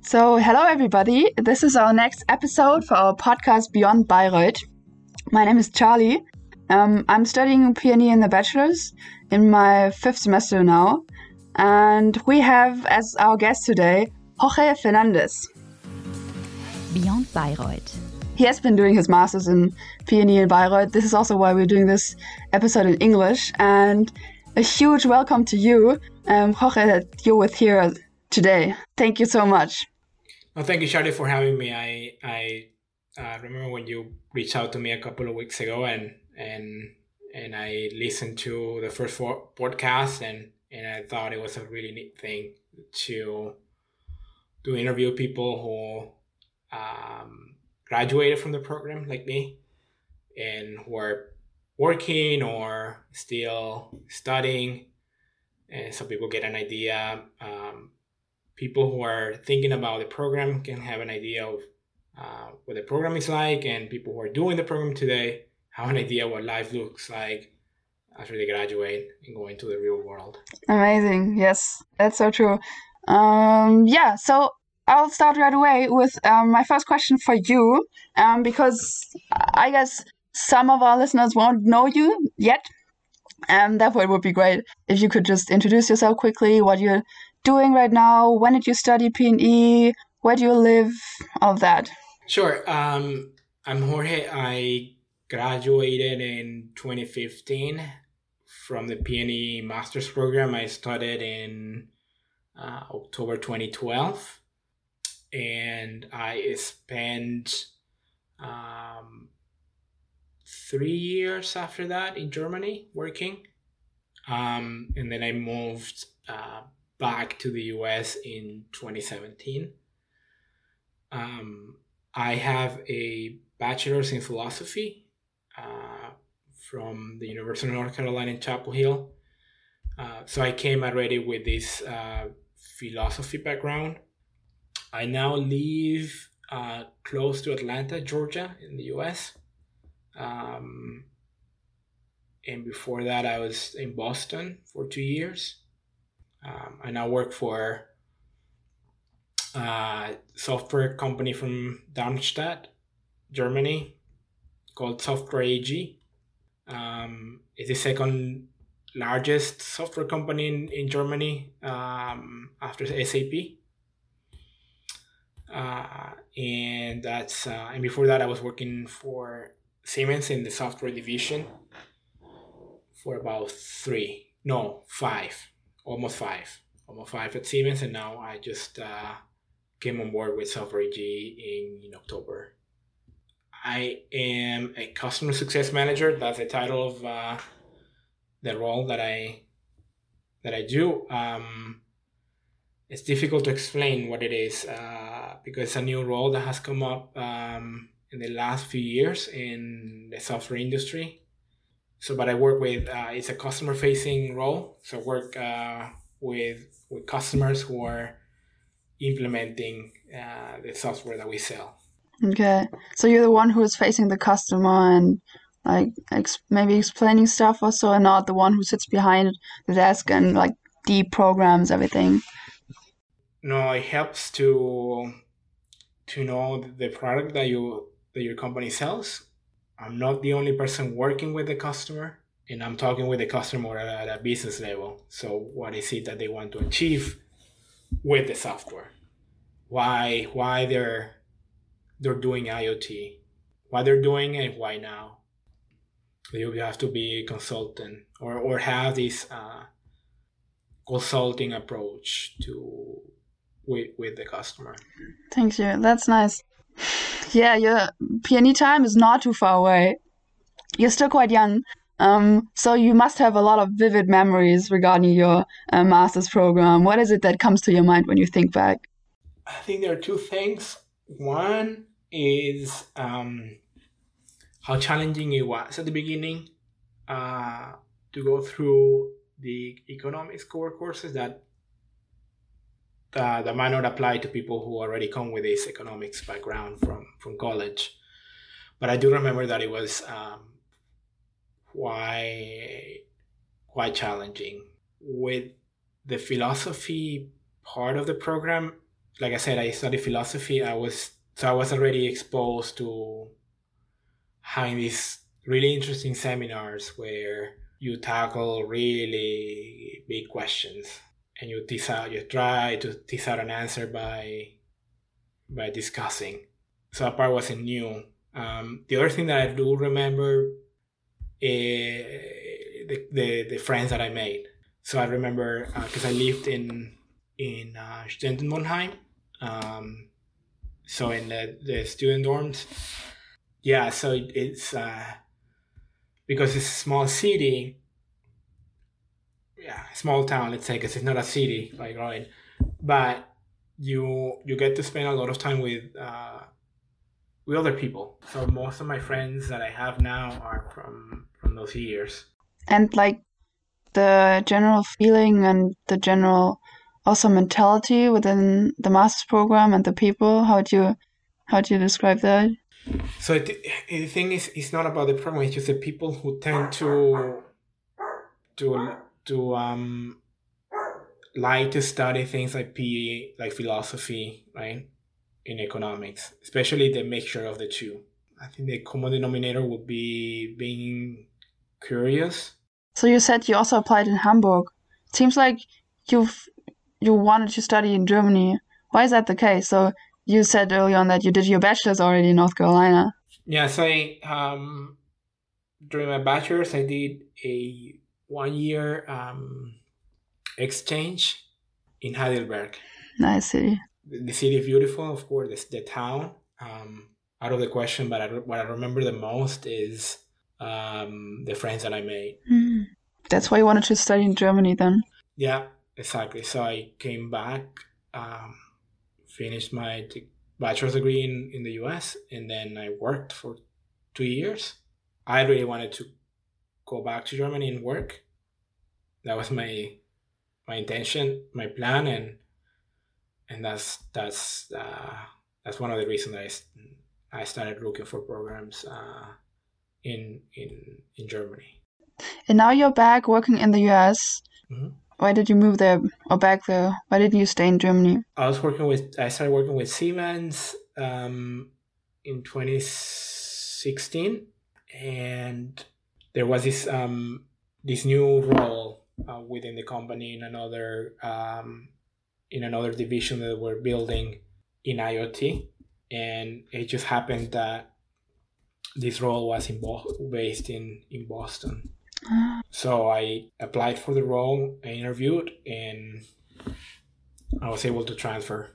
So, hello everybody. This is our next episode for our podcast Beyond Bayreuth. My name is Charlie. Um, I'm studying PNE in the bachelor's in my fifth semester now. And we have as our guest today Jorge Fernandez. Beyond Bayreuth. He has been doing his master's in PNE in Bayreuth. This is also why we're doing this episode in English. And a huge welcome to you, um, Jorge, that you're with here today. Thank you so much. Well, thank you, Charlie, for having me. I I uh, remember when you reached out to me a couple of weeks ago, and and and I listened to the first podcast, and and I thought it was a really neat thing to to interview people who um, graduated from the program like me, and who are working or still studying, and so people get an idea. Um, people who are thinking about the program can have an idea of uh, what the program is like, and people who are doing the program today have an idea what life looks like after they graduate and go into the real world. Amazing. Yes, that's so true. Um, yeah, so I'll start right away with um, my first question for you, um, because I guess some of our listeners won't know you yet. And therefore, it would be great if you could just introduce yourself quickly, what you're doing right now? When did you study PNE? Where do you live? All of that. Sure. Um, I'm Jorge. I graduated in 2015 from the PNE master's program. I started in uh, October 2012, and I spent um, three years after that in Germany working. Um, and then I moved uh, back to the US in 2017. Um, I have a bachelor's in philosophy uh, from the University of North Carolina in Chapel Hill. Uh, so I came already with this uh, philosophy background. I now live uh, close to Atlanta, Georgia, in the US. Um, and before that, I was in Boston for two years. Um, I now work for a software company from Darmstadt, Germany, called Software AG. Um, it's the second largest software company in, in Germany um, after SAP. Uh, and that's uh, and before that I was working for Siemens in the software division for about three, no, five almost five, almost five at Siemens, and now I just uh, came on board with Software AG in, in October. I am a customer success manager. That's the title of uh, the role that I that I do. Um, it's difficult to explain what it is uh, because it's a new role that has come up um, in the last few years in the software industry so but i work with uh, it's a customer facing role. So I work uh, with with customers who are implementing uh, the software that we sell. Okay. So you're the one who is facing the customer and like ex- maybe explaining stuff also and not the one who sits behind the desk and like deprograms everything? No it helps to to know the product that you that your company sells I'm not the only person working with the customer, and I'm talking with the customer at a business level. So, what is it that they want to achieve with the software? Why why they're they're doing IoT? Why they're doing it? Why now? You have to be a consultant or or have this uh, consulting approach to with with the customer. Thank you. That's nice yeah, your PNE time is not too far away. You're still quite young. Um, so you must have a lot of vivid memories regarding your uh, master's program. What is it that comes to your mind when you think back? I think there are two things. One is um, how challenging it was at the beginning uh, to go through the economics core courses that uh, that might not apply to people who already come with this economics background from from college. But I do remember that it was um, quite quite challenging with the philosophy part of the program. like I said, I studied philosophy. I was so I was already exposed to having these really interesting seminars where you tackle really big questions and you tease out you try to tease out an answer by by discussing. So that part wasn't new. Um, the other thing that i do remember is the, the, the friends that i made. So i remember because uh, i lived in in uh, Studentenwohnheim, um, so in the, the student dorms. Yeah so it, it's uh, because it's a small city yeah small town let's say because it's not a city like right? But you you get to spend a lot of time with uh, with other people. So most of my friends that i have now are from from those years. And like the general feeling and the general also mentality within the master's program and the people how do you how do you describe that? So the, the thing is, it's not about the program. It's just the people who tend to to to um like to study things like PE, like philosophy, right, in economics, especially the mixture of the two. I think the common denominator would be being curious. So you said you also applied in Hamburg. Seems like you've you wanted to study in Germany. Why is that the case? So you said early on that you did your bachelor's already in North Carolina. Yes, I um, during my bachelor's I did a one year um, exchange in Heidelberg. Nice city. The, the city is beautiful, of course. The, the town um, out of the question, but I, what I remember the most is um, the friends that I made. Mm. That's why you wanted to study in Germany then. Yeah, exactly. So I came back. Um, finished my bachelor's degree in, in the US and then I worked for two years. I really wanted to go back to Germany and work. That was my my intention, my plan, and and that's that's uh, that's one of the reasons I I started looking for programs uh, in in in Germany. And now you're back working in the US. Mm-hmm. Why did you move there or back there? Why didn't you stay in Germany? I was working with. I started working with Siemens um, in 2016, and there was this um, this new role uh, within the company in another um, in another division that we're building in IoT, and it just happened that this role was in Bo- based in in Boston so I applied for the role, I interviewed, and I was able to transfer,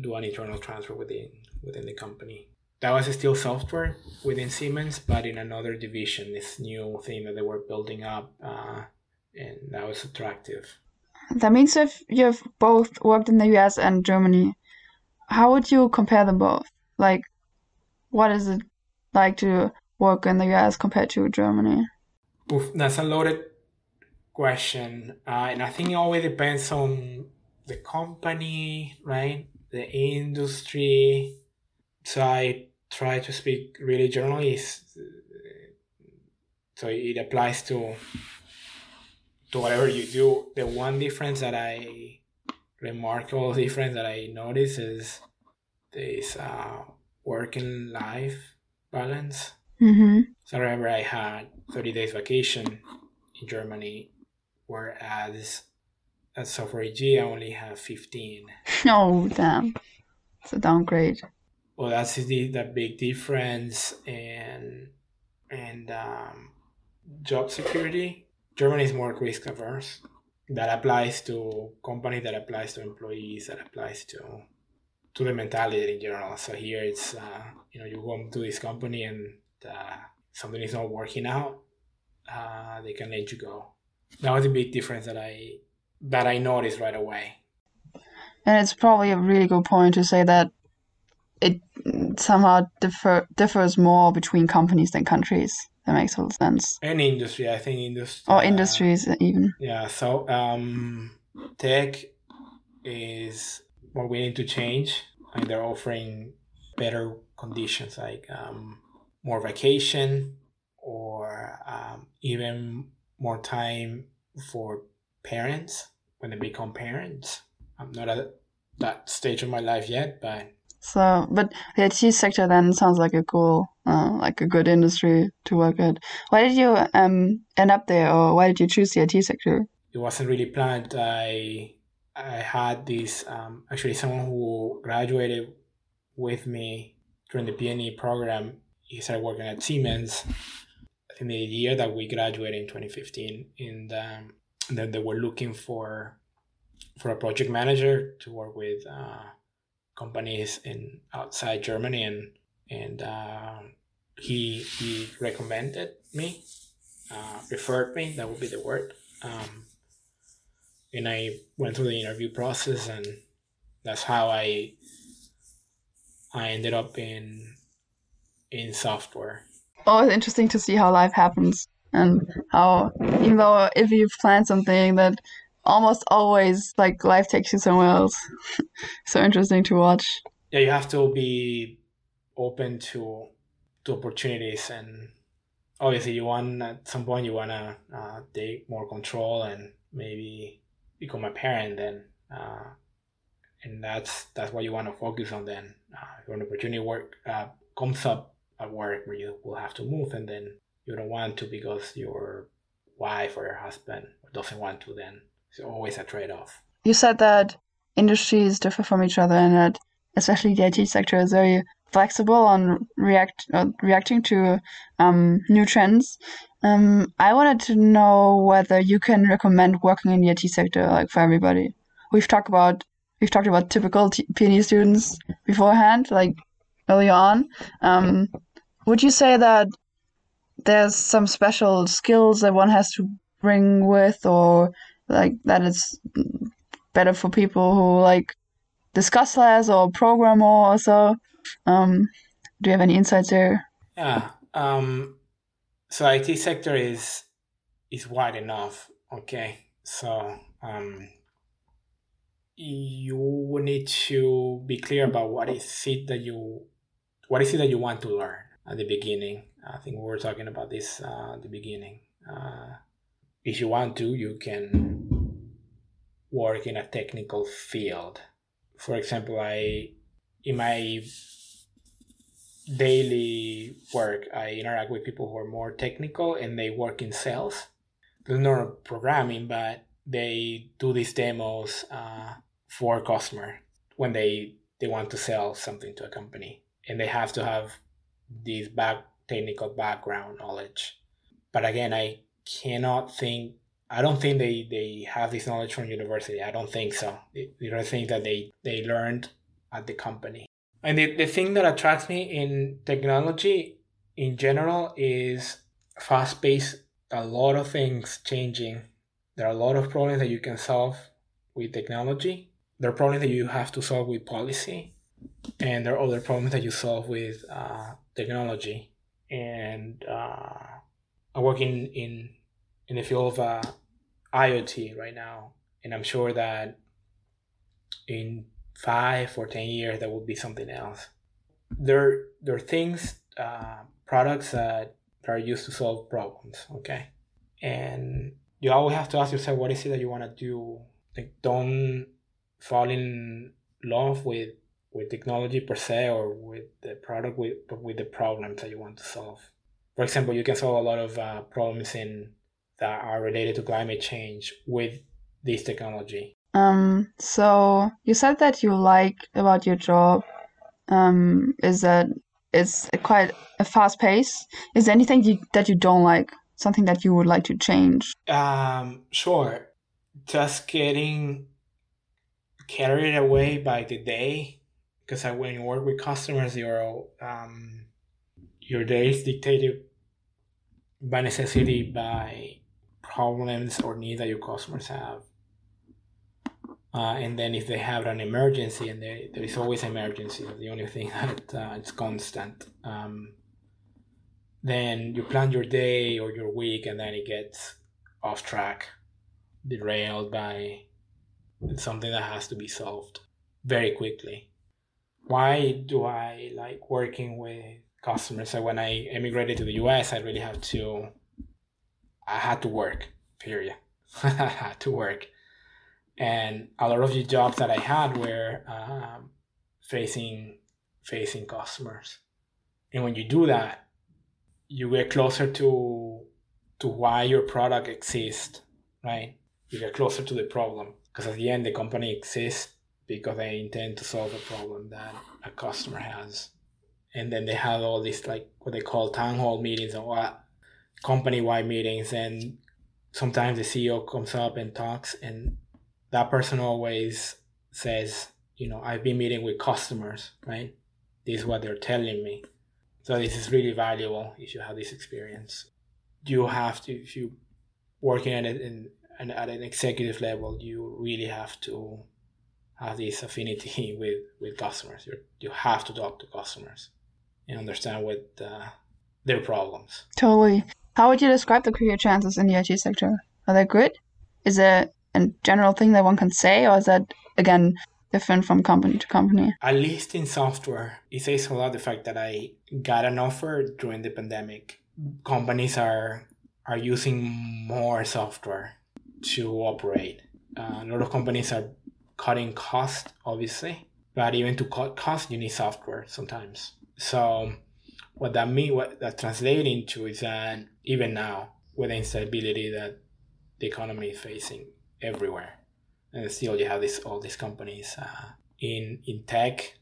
do an internal transfer within within the company. That was still software within Siemens, but in another division, this new thing that they were building up, uh, and that was attractive. That means if you've both worked in the US and Germany, how would you compare them both? Like, what is it like to work in the US compared to Germany? Oof, that's a loaded question, uh, and I think it always depends on the company, right? The industry. So I try to speak really generally. So it applies to to whatever you do. The one difference that I remarkable difference that I notice is this uh, working life balance. Mm-hmm. So I remember I had 30 days vacation in Germany, whereas at Software I only have 15. Oh, damn. It's a downgrade. Well, that's the, the big difference. And, and um, job security, Germany is more risk averse. That applies to companies, that applies to employees, that applies to to the mentality in general. So here it's, uh, you know, you go to this company and uh, something is not working out, uh, they can let you go. That was a big difference that I that I noticed right away. And it's probably a really good point to say that it somehow differ, differs more between companies than countries. That makes total sense. And industry, I think industry. Or uh, industries even. Yeah. So um, tech is what we need to change, and they're offering better conditions like um, more vacation or um, even more time for parents when they become parents. I'm not at that stage of my life yet, but so, but the IT sector then sounds like a cool, uh, like a good industry to work at. Why did you um, end up there, or why did you choose the IT sector? It wasn't really planned. I I had this um, actually someone who graduated with me during the PNE program. He started working at Siemens. I think the year that we graduated in 2015, and um, then they were looking for for a project manager to work with. Uh, companies in outside Germany, and and uh, he he recommended me, uh, referred me. That would be the word. Um, and I went through the interview process, and that's how I I ended up in in software. It's interesting to see how life happens and how even though if you've planned something that almost always like life takes you somewhere else. so interesting to watch. Yeah, you have to be open to to opportunities, and obviously, you want at some point you want to uh, take more control and maybe become a parent. Then, uh, and that's that's what you want to focus on. Then, uh, an opportunity work uh, comes up at work where you will have to move, and then you don't want to because your wife or your husband doesn't want to, then it's always a trade off. You said that industries differ from each other and that especially the IT sector is very flexible on react uh, reacting to um, new trends. Um, I wanted to know whether you can recommend working in the IT sector like for everybody. We've talked about we've talked about typical T- students beforehand, like early on. Um, would you say that there's some special skills that one has to bring with, or like that it's better for people who like discuss less or program more or so. Um, do you have any insights there? Yeah. Um, so IT sector is is wide enough. Okay. So um, you need to be clear about what is it that you what is it that you want to learn at the beginning. I think we were talking about this uh, at the beginning. Uh, if you want to, you can work in a technical field. For example, I in my daily work, I interact with people who are more technical and they work in sales. They're not programming, but they do these demos uh, for customer when they they want to sell something to a company, and they have to have this back technical background knowledge. But again, I cannot think I don't think they, they have this knowledge from university. I don't think so. These are things that they, they learned at the company. And the, the thing that attracts me in technology in general is fast paced, a lot of things changing. There are a lot of problems that you can solve with technology. There are problems that you have to solve with policy. And there are other problems that you solve with uh, technology. And uh, I work in, in in the field of uh, IoT right now, and I'm sure that in five or ten years there will be something else. There, there are things, uh, products that are used to solve problems. Okay, and you always have to ask yourself, what is it that you want to do? Like, don't fall in love with with technology per se or with the product, with but with the problems that you want to solve. For example, you can solve a lot of uh, problems in that are related to climate change with this technology? Um, so you said that you like about your job um, is that it's quite a fast pace. Is there anything you, that you don't like? Something that you would like to change? Um, sure. Just getting carried away by the day, because when you work with customers, your um, your day is dictated by necessity by problems or needs that your customers have. Uh, and then if they have an emergency, and they, there is always emergency, the only thing that uh, it's constant. Um, then you plan your day or your week, and then it gets off track, derailed by something that has to be solved very quickly. Why do I like working with customers? So when I immigrated to the US, I really have to I had to work, period. I had to work. and a lot of the jobs that I had were um, facing facing customers. And when you do that, you get closer to to why your product exists, right? You get closer to the problem because at the end, the company exists because they intend to solve a problem that a customer has. And then they have all these like what they call town hall meetings or what company wide meetings and sometimes the CEO comes up and talks and that person always says, you know, I've been meeting with customers, right? This is what they're telling me. So this is really valuable if you have this experience. You have to, if you working at it in, at an executive level, you really have to have this affinity with, with customers. you you have to talk to customers and understand what uh, their problems. Totally. How would you describe the career chances in the IT sector? Are they good? Is it a general thing that one can say, or is that again different from company to company? At least in software, it says a lot the fact that I got an offer during the pandemic. Companies are are using more software to operate. Uh, a lot of companies are cutting cost, obviously, but even to cut cost, you need software sometimes. So what that mean, what that translates into is that even now, with the instability that the economy is facing everywhere, and still you have this all these companies uh, in in tech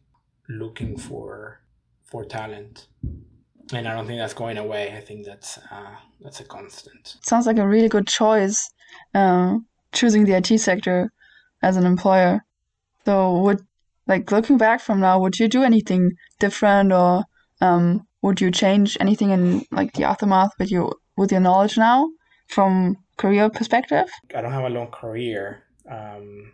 looking for for talent and I don't think that's going away. I think that's uh, that's a constant. Sounds like a really good choice, uh, choosing the IT sector as an employer. So, would like looking back from now, would you do anything different, or um, would you change anything in like the aftermath with your with your knowledge now from career perspective? I don't have a long career, um,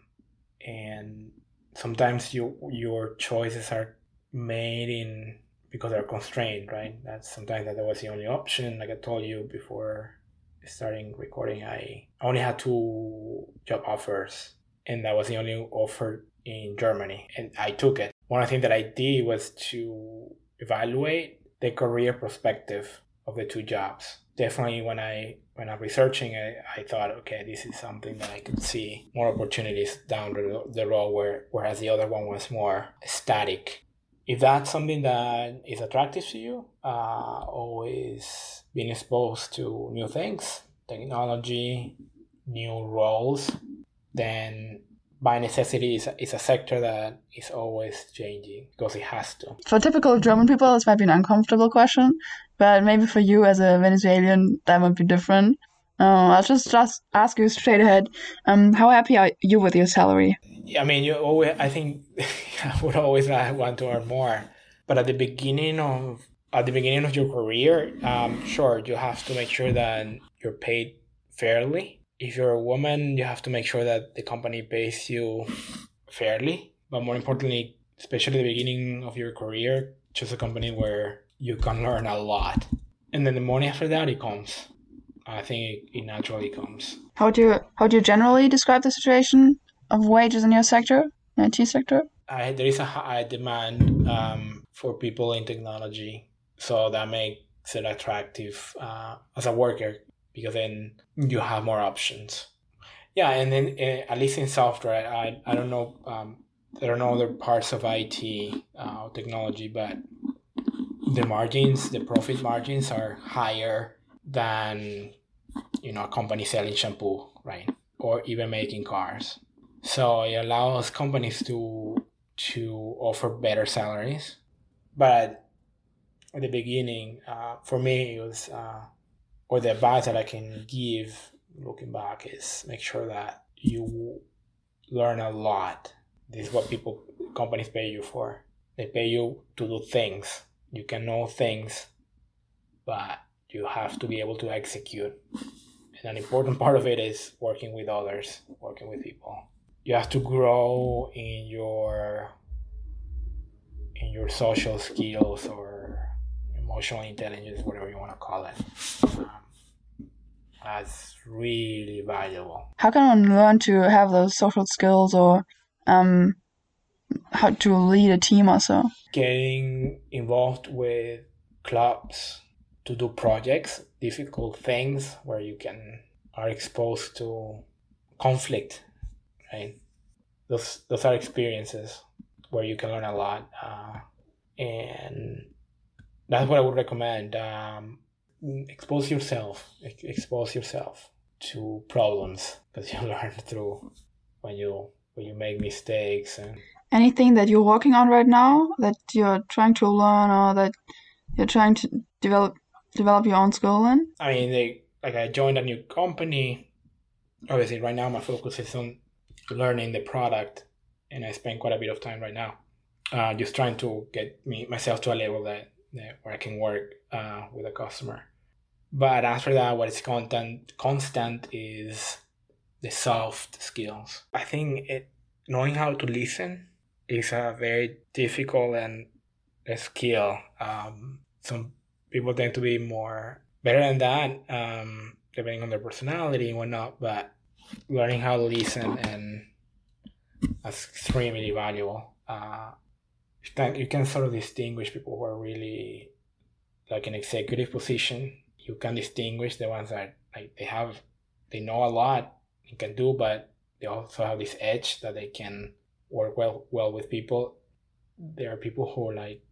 and sometimes you your choices are made in because they're constrained, right? That's sometimes that was the only option. Like I told you before starting recording, I only had two job offers, and that was the only offer in Germany, and I took it. One of the things that I did was to evaluate the career perspective of the two jobs. Definitely, when I when I'm researching it, I thought, okay, this is something that I could see more opportunities down the road, where whereas the other one was more static if that's something that is attractive to you, uh, always being exposed to new things, technology, new roles, then by necessity is a, is a sector that is always changing because it has to. For typical German people, this might be an uncomfortable question, but maybe for you as a Venezuelan, that might be different. Uh, I'll just just ask you straight ahead. Um, how happy are you with your salary? I mean, you always. I think I would always want to earn more, but at the beginning of at the beginning of your career, um, sure, you have to make sure that you're paid fairly. If you're a woman, you have to make sure that the company pays you fairly. But more importantly, especially the beginning of your career, choose a company where you can learn a lot, and then the money after that it comes. I think it naturally comes. How do you how do you generally describe the situation of wages in your sector, in IT sector? I, there is a high demand um, for people in technology, so that makes it attractive uh, as a worker because then you have more options. Yeah, and then uh, at least in software, I I don't know um, there are no other parts of IT uh, technology, but the margins, the profit margins are higher than you know a company selling shampoo, right? Or even making cars. So it allows companies to to offer better salaries, but at the beginning, uh, for me, it was uh, or the advice that I can give looking back is make sure that you learn a lot. This is what people companies pay you for. They pay you to do things. You can know things, but you have to be able to execute. And an important part of it is working with others, working with people. You have to grow in your in your social skills or emotional intelligence, whatever you want to call it. Um, that's really valuable. How can one learn to have those social skills or um, how to lead a team also? Getting involved with clubs to do projects, difficult things where you can are exposed to conflict, right? those those are experiences where you can learn a lot, uh, and that's what I would recommend. Um, expose yourself, expose yourself to problems because you learn through when you when you make mistakes and anything that you're working on right now that you're trying to learn or that you're trying to develop develop your own skill in? I mean, they, like I joined a new company. Obviously, right now my focus is on learning the product, and I spend quite a bit of time right now uh, just trying to get me myself to a level that, that where I can work uh, with a customer. But after that, what is content constant is the soft skills. I think it knowing how to listen is a very difficult and a skill. Um, some people tend to be more better than that, um, depending on their personality and whatnot. But learning how to listen and that's extremely valuable. Uh, you can, sort of distinguish people who are really like an executive position. You can distinguish the ones that like they have, they know a lot and can do, but they also have this edge that they can work well well with people. There are people who are like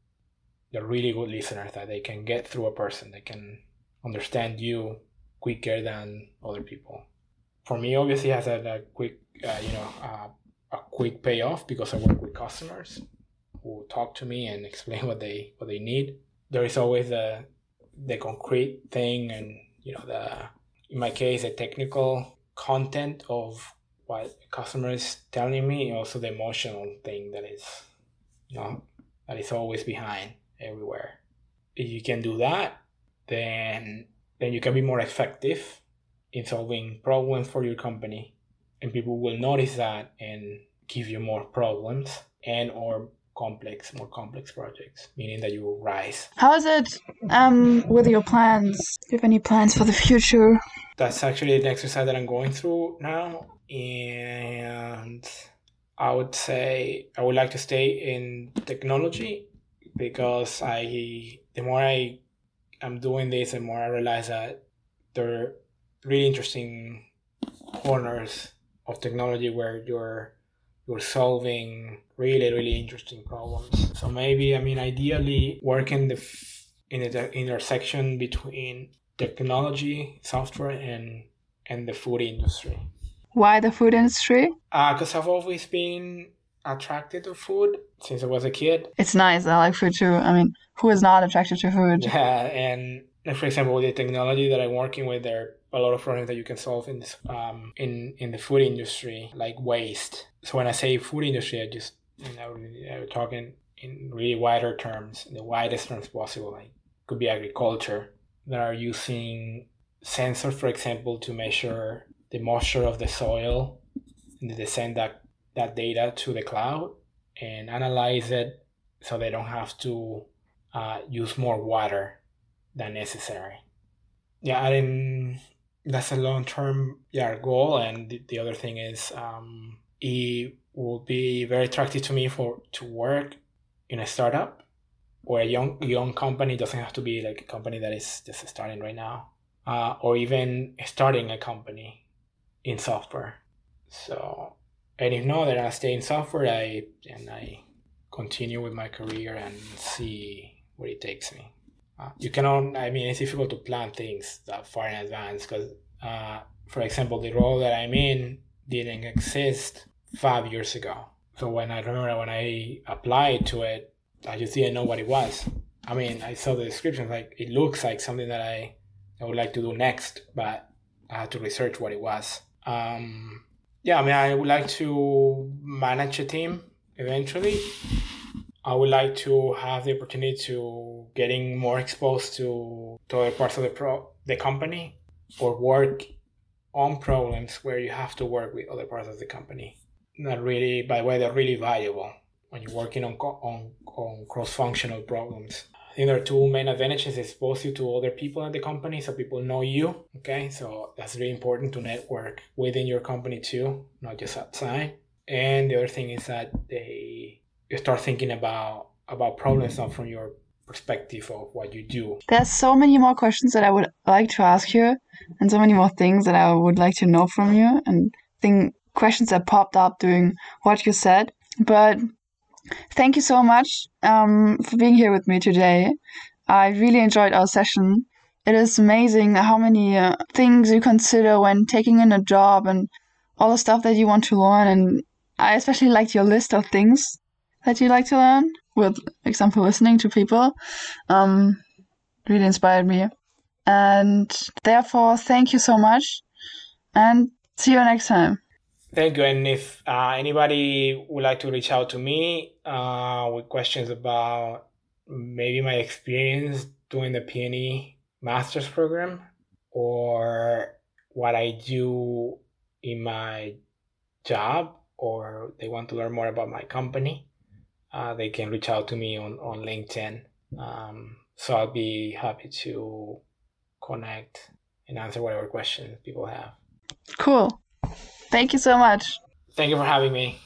they're really good listeners that they can get through a person. They can understand you quicker than other people. For me, obviously, has a, quick, uh, you know, uh, a quick payoff because I work with customers who talk to me and explain what they what they need. There is always the the concrete thing and you know the in my case the technical content of what the customer is telling me, also the emotional thing that is you know that is always behind everywhere. If you can do that, then then you can be more effective in solving problems for your company and people will notice that and give you more problems and or complex, more complex projects, meaning that you rise. How is it um, with your plans? Do you have any plans for the future? That's actually an exercise that I'm going through now, and I would say I would like to stay in technology because I the more I am doing this, the more I realize that there are really interesting corners of technology where you're you're solving really really interesting problems. So maybe i mean ideally working the in the intersection between technology software and and the food industry. Why the food industry? Because uh, i've always been attracted to food since i was a kid. It's nice. I like food too. I mean who is not attracted to food? Yeah and for example with the technology that i'm working with there are a lot of problems that you can solve in this um, in in the food industry, like waste. So when I say food industry, I just you know I'm talking in really wider terms, the widest terms possible. Like could be agriculture that are using sensors, for example, to measure the moisture of the soil and they send that that data to the cloud and analyze it so they don't have to uh, use more water than necessary. Yeah, and that's a long term yeah goal and the, the other thing is um, it will be very attractive to me for to work in a startup or a young young company. It doesn't have to be like a company that is just starting right now uh, or even starting a company in software. So and if not then i stay in software. I and i continue with my career and see where it takes me. You cannot i mean it's difficult to plan things that far in advance because uh, for example the role that i'm in didn't exist five years ago. So when i remember when i applied to it i just didn't know what it was. I mean i saw the description like it looks like something that i i would like to do next but i had to research what it was. Um, yeah i mean i would like to manage a team eventually. I would like to have the opportunity to getting more exposed to, to other parts of the pro the company or work on problems where you have to work with other parts of the company. Not really, by the way, they're really valuable when you're working on on, on cross functional problems. I think there are two main advantages: expose you to other people in the company, so people know you. Okay, so that's really important to network within your company too, not just outside. And the other thing is that they you start thinking about about problems not from your perspective of what you do. There's so many more questions that I would like to ask you, and so many more things that I would like to know from you. And think questions that popped up during what you said. But thank you so much um, for being here with me today. I really enjoyed our session. It is amazing how many uh, things you consider when taking in a job and all the stuff that you want to learn. And I especially liked your list of things that you like to learn, with example, listening to people. Um, really inspired me. And therefore, thank you so much and see you next time. Thank you. And if uh, anybody would like to reach out to me uh, with questions about maybe my experience doing the PNE master's program or what I do in my job, or they want to learn more about my company, uh, they can reach out to me on, on LinkedIn. Um, so I'll be happy to connect and answer whatever questions people have. Cool. Thank you so much. Thank you for having me.